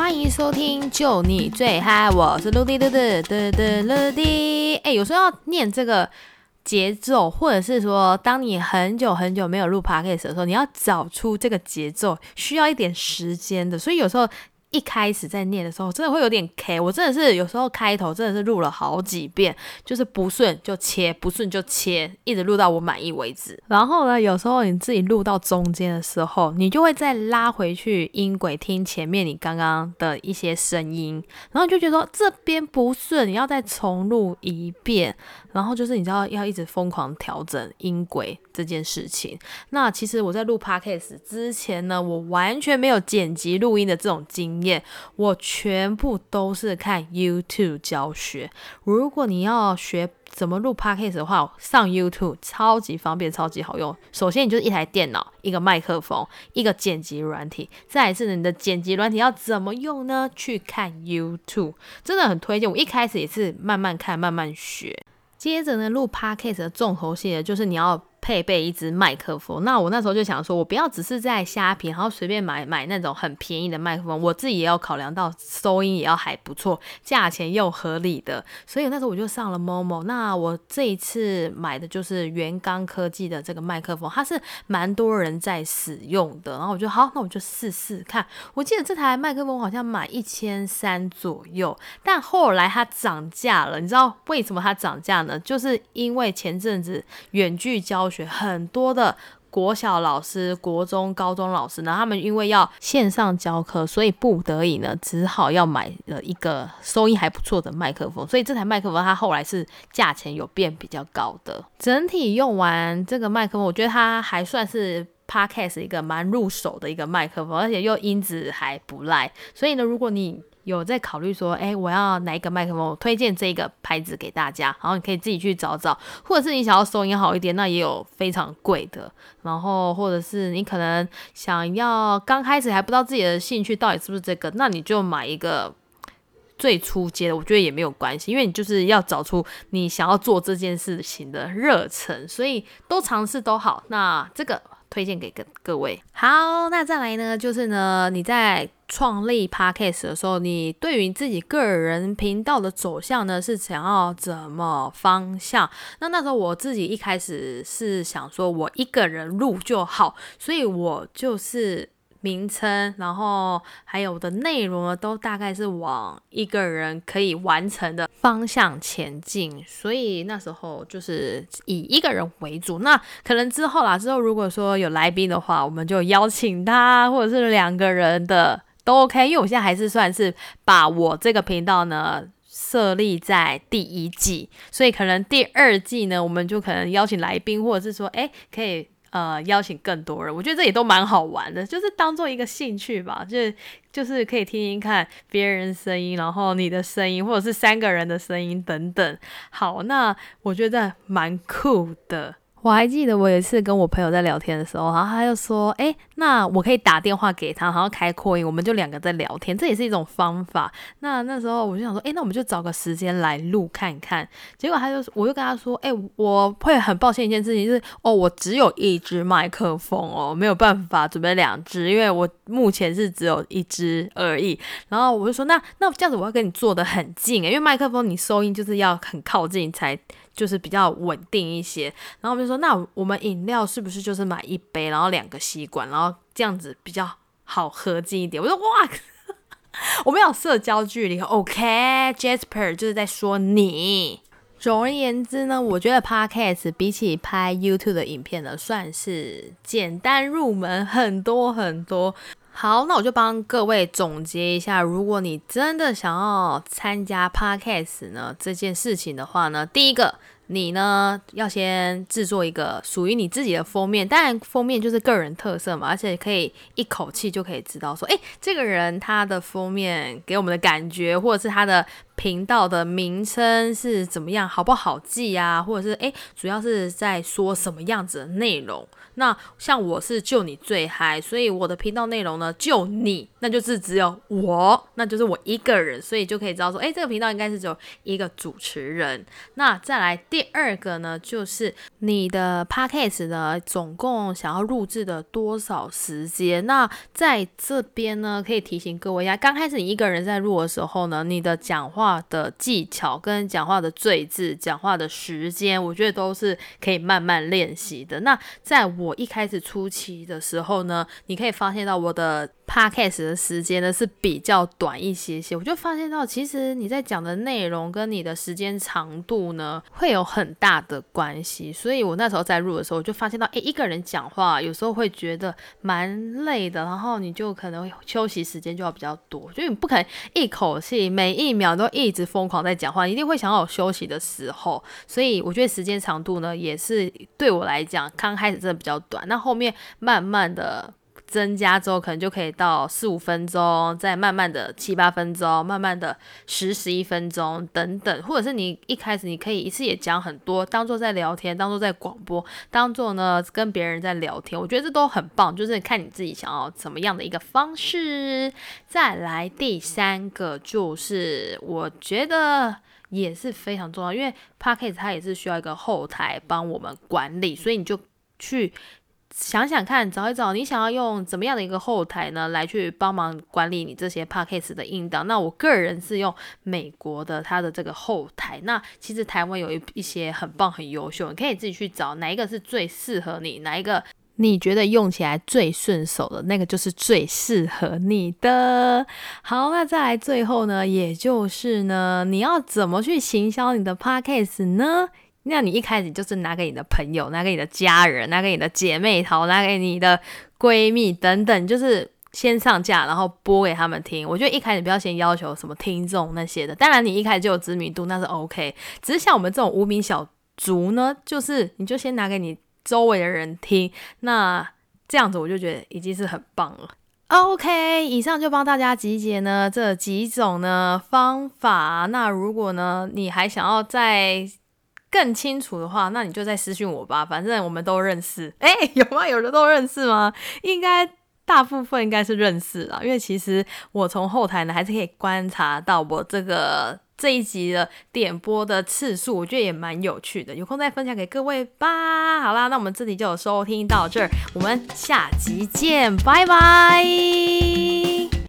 欢迎收听《就你最嗨》，我是陆地嘟嘟的的陆地。哎，有时候要念这个节奏，或者是说，当你很久很久没有录 podcast 的时候，你要找出这个节奏，需要一点时间的。所以有时候。一开始在念的时候，真的会有点 K，我真的是有时候开头真的是录了好几遍，就是不顺就切，不顺就切，一直录到我满意为止。然后呢，有时候你自己录到中间的时候，你就会再拉回去音轨听前面你刚刚的一些声音，然后就觉得说这边不顺，你要再重录一遍。然后就是你知道要一直疯狂调整音轨这件事情。那其实我在录 podcast 之前呢，我完全没有剪辑录音的这种经验，我全部都是看 YouTube 教学。如果你要学怎么录 podcast 的话，上 YouTube 超级方便，超级好用。首先你就是一台电脑、一个麦克风、一个剪辑软体。再一次，你的剪辑软体要怎么用呢？去看 YouTube，真的很推荐。我一开始也是慢慢看，慢慢学。接着呢，录 podcast 的重头戏的就是你要。配备一支麦克风，那我那时候就想说，我不要只是在虾皮，然后随便买买那种很便宜的麦克风，我自己也要考量到收音也要还不错，价钱又合理的，所以那时候我就上了 Momo。那我这一次买的就是元刚科技的这个麦克风，它是蛮多人在使用的，然后我就好，那我就试试看。我记得这台麦克风好像买一千三左右，但后来它涨价了，你知道为什么它涨价呢？就是因为前阵子远距教学。很多的国小老师、国中、高中老师呢，他们因为要线上教课，所以不得已呢，只好要买了一个收音还不错的麦克风。所以这台麦克风它后来是价钱有变比较高的。整体用完这个麦克风，我觉得它还算是 Podcast 一个蛮入手的一个麦克风，而且又音质还不赖。所以呢，如果你有在考虑说，哎，我要哪一个麦克风？我推荐这个牌子给大家，然后你可以自己去找找，或者是你想要收音好一点，那也有非常贵的。然后或者是你可能想要刚开始还不知道自己的兴趣到底是不是这个，那你就买一个最初阶的，我觉得也没有关系，因为你就是要找出你想要做这件事情的热忱，所以都尝试都好。那这个。推荐给各各位。好，那再来呢，就是呢，你在创立 podcast 的时候，你对于自己个人频道的走向呢，是想要怎么方向？那那时候我自己一开始是想说，我一个人录就好，所以我就是。名称，然后还有的内容呢，都大概是往一个人可以完成的方向前进，所以那时候就是以一个人为主。那可能之后啦，之后如果说有来宾的话，我们就邀请他，或者是两个人的都 OK。因为我现在还是算是把我这个频道呢设立在第一季，所以可能第二季呢，我们就可能邀请来宾，或者是说，哎，可以。呃，邀请更多人，我觉得这也都蛮好玩的，就是当做一个兴趣吧，就是就是可以听听看别人声音，然后你的声音，或者是三个人的声音等等。好，那我觉得蛮酷的。我还记得我有一次跟我朋友在聊天的时候，然后他就说：“哎，那我可以打电话给他，然后开扩音，我们就两个在聊天，这也是一种方法。”那那时候我就想说：“哎，那我们就找个时间来录看看。”结果他就，我就跟他说：“哎，我会很抱歉一件事情，就是哦，我只有一支麦克风哦，没有办法准备两支，因为我目前是只有一支而已。”然后我就说：“那那这样子，我要跟你坐得很近，因为麦克风你收音就是要很靠近才。”就是比较稳定一些，然后我们就说，那我们饮料是不是就是买一杯，然后两个吸管，然后这样子比较好合进一点？我说哇，我们有社交距离，OK，Jasper 就是在说你。总而言之呢，我觉得 Podcast 比起拍 YouTube 的影片呢，算是简单入门很多很多。好，那我就帮各位总结一下，如果你真的想要参加 podcast 呢这件事情的话呢，第一个，你呢要先制作一个属于你自己的封面，当然封面就是个人特色嘛，而且可以一口气就可以知道说，哎，这个人他的封面给我们的感觉，或者是他的。频道的名称是怎么样，好不好记啊？或者是诶，主要是在说什么样子的内容？那像我是就你最嗨，所以我的频道内容呢，就你，那就是只有我，那就是我一个人，所以就可以知道说，诶，这个频道应该是只有一个主持人。那再来第二个呢，就是你的 podcast 呢，总共想要录制的多少时间？那在这边呢，可以提醒各位一下，刚开始你一个人在录的时候呢，你的讲话的技巧跟讲话的赘字、讲话的时间，我觉得都是可以慢慢练习的。那在我一开始初期的时候呢，你可以发现到我的。Podcast 的时间呢是比较短一些些，我就发现到其实你在讲的内容跟你的时间长度呢会有很大的关系，所以我那时候在录的时候，我就发现到，诶，一个人讲话有时候会觉得蛮累的，然后你就可能休息时间就要比较多，就你不可能一口气每一秒都一直疯狂在讲话，一定会想要有休息的时候，所以我觉得时间长度呢也是对我来讲刚开始真的比较短，那后面慢慢的。增加之后，可能就可以到四五分钟，再慢慢的七八分钟，慢慢的十十一分钟等等，或者是你一开始你可以一次也讲很多，当做在聊天，当做在广播，当做呢跟别人在聊天，我觉得这都很棒，就是看你自己想要怎么样的一个方式。再来第三个就是，我觉得也是非常重要，因为 p a c k e 它也是需要一个后台帮我们管理，所以你就去。想想看，找一找你想要用怎么样的一个后台呢，来去帮忙管理你这些 podcast 的音档。那我个人是用美国的它的这个后台。那其实台湾有一一些很棒很优秀，你可以自己去找哪一个是最适合你，哪一个你觉得用起来最顺手的那个就是最适合你的。好，那再来最后呢，也就是呢，你要怎么去行销你的 podcast 呢？那你一开始就是拿给你的朋友，拿给你的家人，拿给你的姐妹淘，拿给你的闺蜜等等，就是先上架，然后播给他们听。我觉得一开始不要先要求什么听众那些的，当然你一开始就有知名度那是 OK。只是像我们这种无名小卒呢，就是你就先拿给你周围的人听，那这样子我就觉得已经是很棒了。OK，以上就帮大家集结呢这几种呢方法。那如果呢你还想要再更清楚的话，那你就再私信我吧，反正我们都认识。哎，有吗？有人都认识吗？应该大部分应该是认识了，因为其实我从后台呢还是可以观察到我这个这一集的点播的次数，我觉得也蛮有趣的，有空再分享给各位吧。好啦，那我们这里就收听到这儿，我们下集见，拜拜。